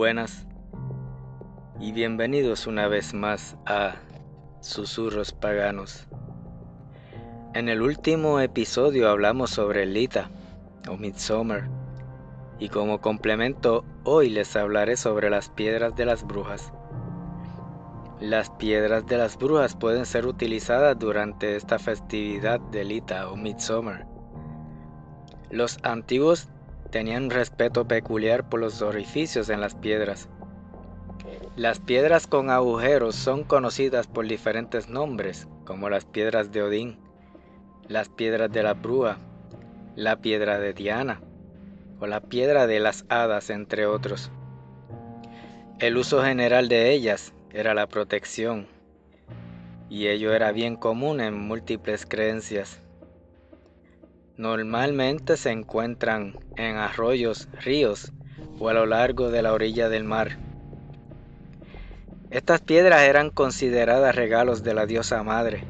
Buenas y bienvenidos una vez más a Susurros Paganos. En el último episodio hablamos sobre Lita o Midsommar y como complemento hoy les hablaré sobre las piedras de las brujas. Las piedras de las brujas pueden ser utilizadas durante esta festividad de Lita o Midsommar. Los antiguos tenían respeto peculiar por los orificios en las piedras. Las piedras con agujeros son conocidas por diferentes nombres, como las piedras de Odín, las piedras de la Brúa, la piedra de Diana o la piedra de las hadas, entre otros. El uso general de ellas era la protección, y ello era bien común en múltiples creencias. Normalmente se encuentran en arroyos, ríos o a lo largo de la orilla del mar. Estas piedras eran consideradas regalos de la diosa madre,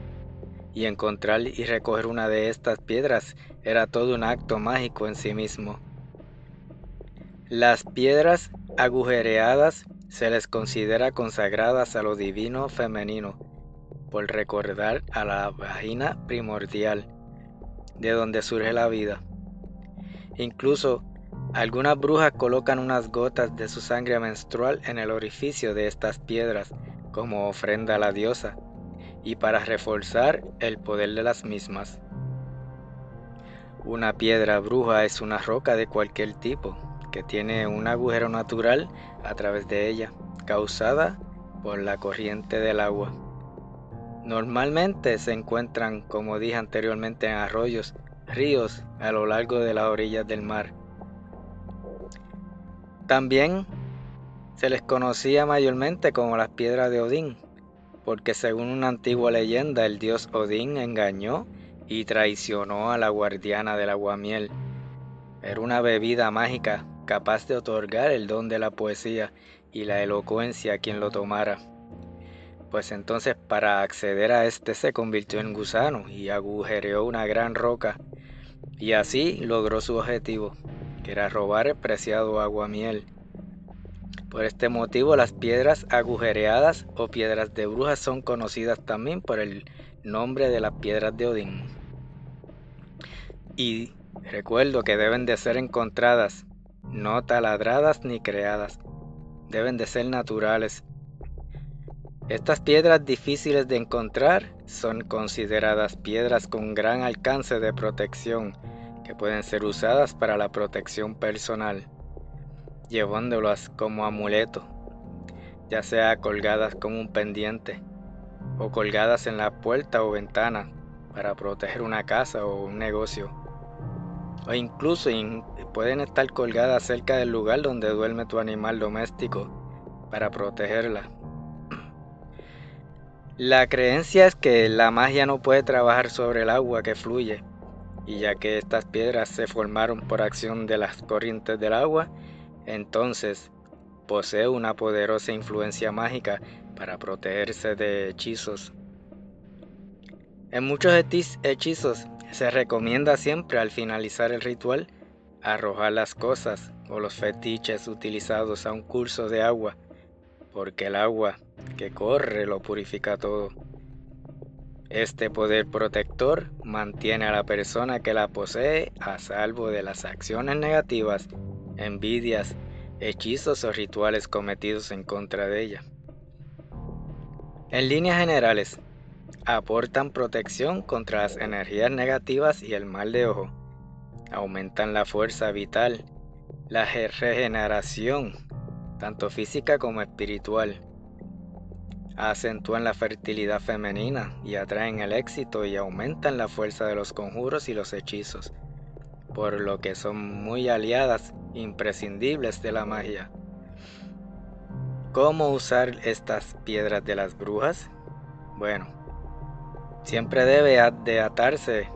y encontrar y recoger una de estas piedras era todo un acto mágico en sí mismo. Las piedras agujereadas se les considera consagradas a lo divino femenino, por recordar a la vagina primordial de donde surge la vida. Incluso algunas brujas colocan unas gotas de su sangre menstrual en el orificio de estas piedras como ofrenda a la diosa y para reforzar el poder de las mismas. Una piedra bruja es una roca de cualquier tipo que tiene un agujero natural a través de ella, causada por la corriente del agua. Normalmente se encuentran, como dije anteriormente, en arroyos, ríos a lo largo de las orillas del mar. También se les conocía mayormente como las piedras de Odín, porque según una antigua leyenda el dios Odín engañó y traicionó a la guardiana del aguamiel. Era una bebida mágica capaz de otorgar el don de la poesía y la elocuencia a quien lo tomara. Pues entonces para acceder a este se convirtió en gusano y agujereó una gran roca y así logró su objetivo, que era robar el preciado aguamiel. Por este motivo las piedras agujereadas o piedras de brujas son conocidas también por el nombre de las piedras de Odín. Y recuerdo que deben de ser encontradas, no taladradas ni creadas, deben de ser naturales estas piedras difíciles de encontrar son consideradas piedras con gran alcance de protección que pueden ser usadas para la protección personal, llevándolas como amuleto, ya sea colgadas como un pendiente o colgadas en la puerta o ventana para proteger una casa o un negocio. O incluso pueden estar colgadas cerca del lugar donde duerme tu animal doméstico para protegerla. La creencia es que la magia no puede trabajar sobre el agua que fluye, y ya que estas piedras se formaron por acción de las corrientes del agua, entonces posee una poderosa influencia mágica para protegerse de hechizos. En muchos hechizos se recomienda siempre al finalizar el ritual arrojar las cosas o los fetiches utilizados a un curso de agua, porque el agua que corre lo purifica todo. Este poder protector mantiene a la persona que la posee a salvo de las acciones negativas, envidias, hechizos o rituales cometidos en contra de ella. En líneas generales, aportan protección contra las energías negativas y el mal de ojo, aumentan la fuerza vital, la regeneración, tanto física como espiritual, acentúan la fertilidad femenina y atraen el éxito y aumentan la fuerza de los conjuros y los hechizos, por lo que son muy aliadas imprescindibles de la magia. ¿Cómo usar estas piedras de las brujas? Bueno, siempre debe de atarse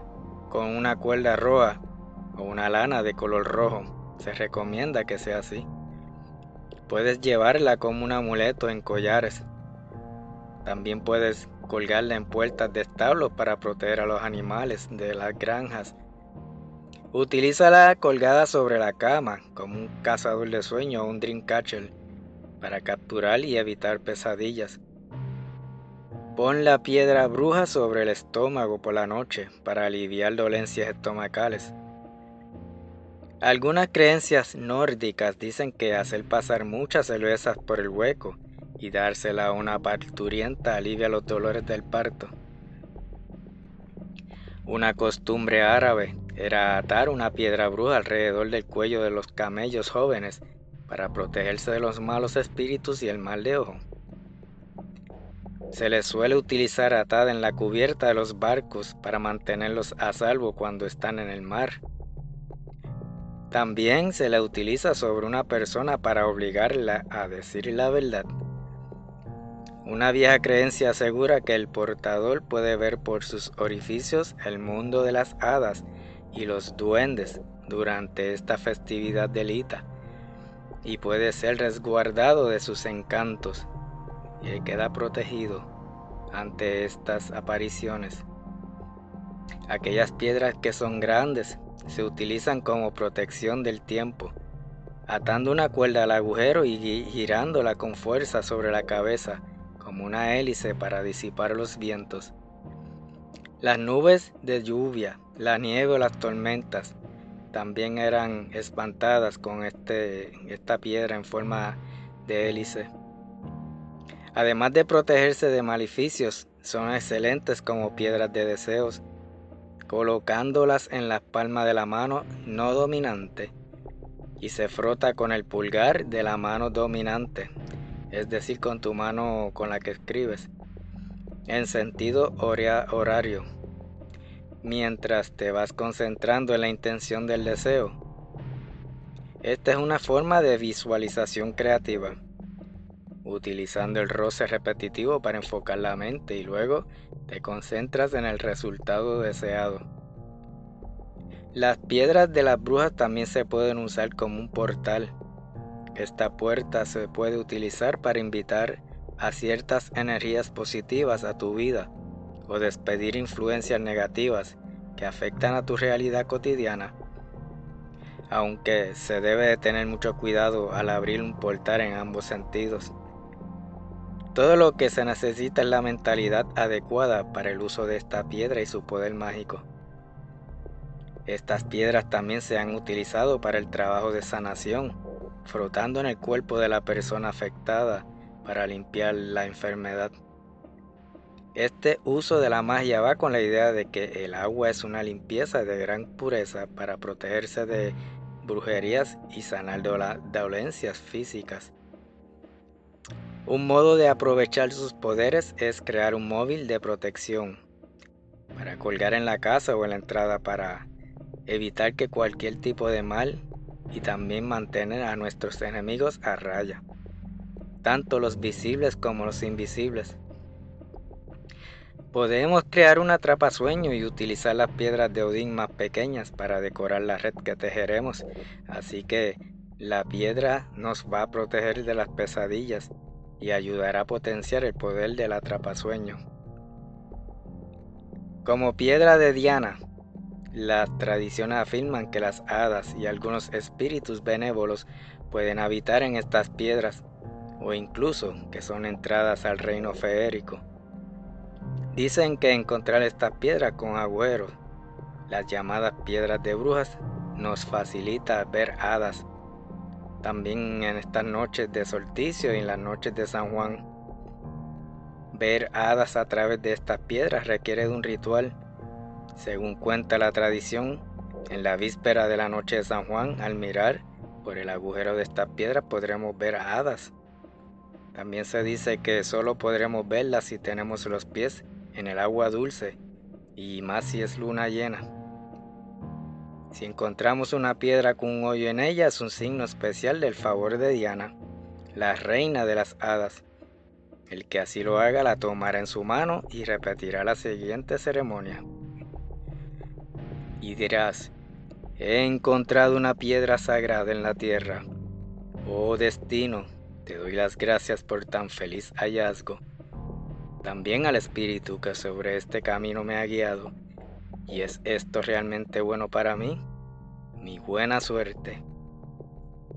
con una cuerda roja o una lana de color rojo. Se recomienda que sea así. Puedes llevarla como un amuleto en collares también puedes colgarla en puertas de establos para proteger a los animales de las granjas. Utilízala colgada sobre la cama como un cazador de sueño o un dreamcatcher para capturar y evitar pesadillas. Pon la piedra bruja sobre el estómago por la noche para aliviar dolencias estomacales. Algunas creencias nórdicas dicen que hacer pasar muchas cervezas por el hueco y dársela a una parturienta alivia los dolores del parto. Una costumbre árabe era atar una piedra bruja alrededor del cuello de los camellos jóvenes para protegerse de los malos espíritus y el mal de ojo. Se les suele utilizar atada en la cubierta de los barcos para mantenerlos a salvo cuando están en el mar. También se la utiliza sobre una persona para obligarla a decir la verdad. Una vieja creencia asegura que el portador puede ver por sus orificios el mundo de las hadas y los duendes durante esta festividad delita y puede ser resguardado de sus encantos y queda protegido ante estas apariciones. Aquellas piedras que son grandes se utilizan como protección del tiempo, atando una cuerda al agujero y girándola con fuerza sobre la cabeza como una hélice para disipar los vientos. Las nubes de lluvia, la nieve o las tormentas también eran espantadas con este, esta piedra en forma de hélice. Además de protegerse de maleficios, son excelentes como piedras de deseos colocándolas en la palma de la mano no dominante y se frota con el pulgar de la mano dominante, es decir, con tu mano con la que escribes, en sentido horario, mientras te vas concentrando en la intención del deseo. Esta es una forma de visualización creativa, utilizando el roce repetitivo para enfocar la mente y luego te concentras en el resultado deseado. Las piedras de las brujas también se pueden usar como un portal. Esta puerta se puede utilizar para invitar a ciertas energías positivas a tu vida o despedir influencias negativas que afectan a tu realidad cotidiana. Aunque se debe de tener mucho cuidado al abrir un portal en ambos sentidos. Todo lo que se necesita es la mentalidad adecuada para el uso de esta piedra y su poder mágico. Estas piedras también se han utilizado para el trabajo de sanación, frotando en el cuerpo de la persona afectada para limpiar la enfermedad. Este uso de la magia va con la idea de que el agua es una limpieza de gran pureza para protegerse de brujerías y sanar dolencias físicas. Un modo de aprovechar sus poderes es crear un móvil de protección para colgar en la casa o en la entrada para evitar que cualquier tipo de mal y también mantener a nuestros enemigos a raya, tanto los visibles como los invisibles. Podemos crear una sueño y utilizar las piedras de Odín más pequeñas para decorar la red que tejeremos, así que la piedra nos va a proteger de las pesadillas y ayudará a potenciar el poder del atrapasueño. Como piedra de Diana, las tradiciones afirman que las hadas y algunos espíritus benévolos pueden habitar en estas piedras o incluso que son entradas al reino feérico. Dicen que encontrar estas piedras con agujeros, las llamadas piedras de brujas, nos facilita ver hadas también en estas noches de solsticio y en las noches de San Juan. Ver hadas a través de estas piedras requiere de un ritual. Según cuenta la tradición, en la víspera de la noche de San Juan, al mirar por el agujero de estas piedras podremos ver hadas. También se dice que solo podremos verlas si tenemos los pies en el agua dulce y más si es luna llena. Si encontramos una piedra con un hoyo en ella es un signo especial del favor de Diana, la reina de las hadas. El que así lo haga la tomará en su mano y repetirá la siguiente ceremonia. Y dirás, he encontrado una piedra sagrada en la tierra. Oh destino, te doy las gracias por tan feliz hallazgo. También al Espíritu que sobre este camino me ha guiado ¿Y es esto realmente bueno para mí? Mi buena suerte.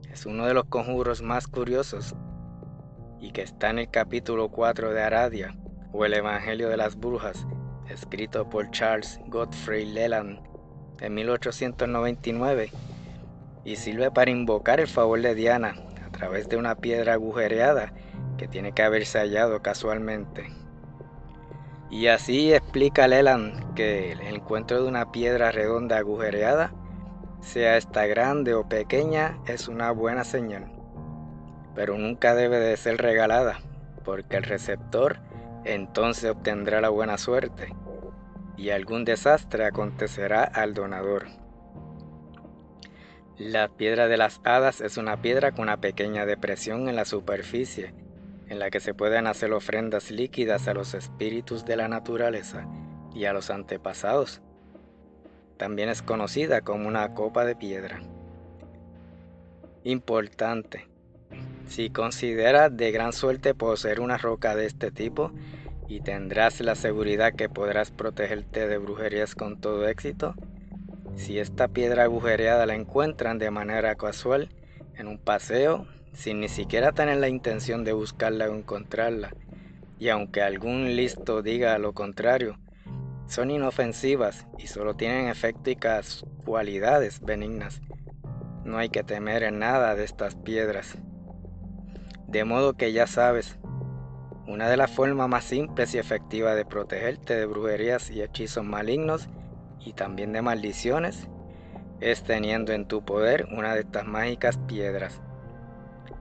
Es uno de los conjuros más curiosos y que está en el capítulo 4 de Aradia, o el Evangelio de las Brujas, escrito por Charles Godfrey Leland en 1899, y sirve para invocar el favor de Diana a través de una piedra agujereada que tiene que haberse hallado casualmente. Y así explica Leland que el encuentro de una piedra redonda agujereada, sea esta grande o pequeña, es una buena señal, pero nunca debe de ser regalada, porque el receptor entonces obtendrá la buena suerte y algún desastre acontecerá al donador. La piedra de las hadas es una piedra con una pequeña depresión en la superficie, en la que se pueden hacer ofrendas líquidas a los espíritus de la naturaleza y a los antepasados. También es conocida como una copa de piedra. Importante. Si consideras de gran suerte poseer una roca de este tipo, y tendrás la seguridad que podrás protegerte de brujerías con todo éxito. Si esta piedra agujereada la encuentran de manera casual en un paseo, sin ni siquiera tener la intención de buscarla o encontrarla, y aunque algún listo diga lo contrario, son inofensivas y solo tienen efectos cualidades benignas. No hay que temer en nada de estas piedras. De modo que ya sabes, una de las formas más simples y efectivas de protegerte de brujerías y hechizos malignos y también de maldiciones es teniendo en tu poder una de estas mágicas piedras.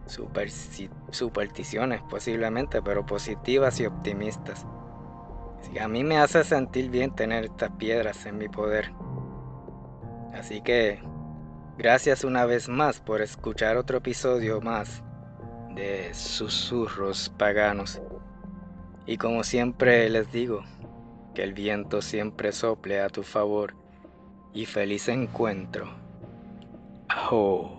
supersticiones posiblemente, pero positivas y optimistas. a mí me hace sentir bien tener estas piedras en mi poder. Así que gracias una vez más por escuchar otro episodio más de Susurros Paganos. Y como siempre les digo, que el viento siempre sople a tu favor y feliz encuentro. Ajo.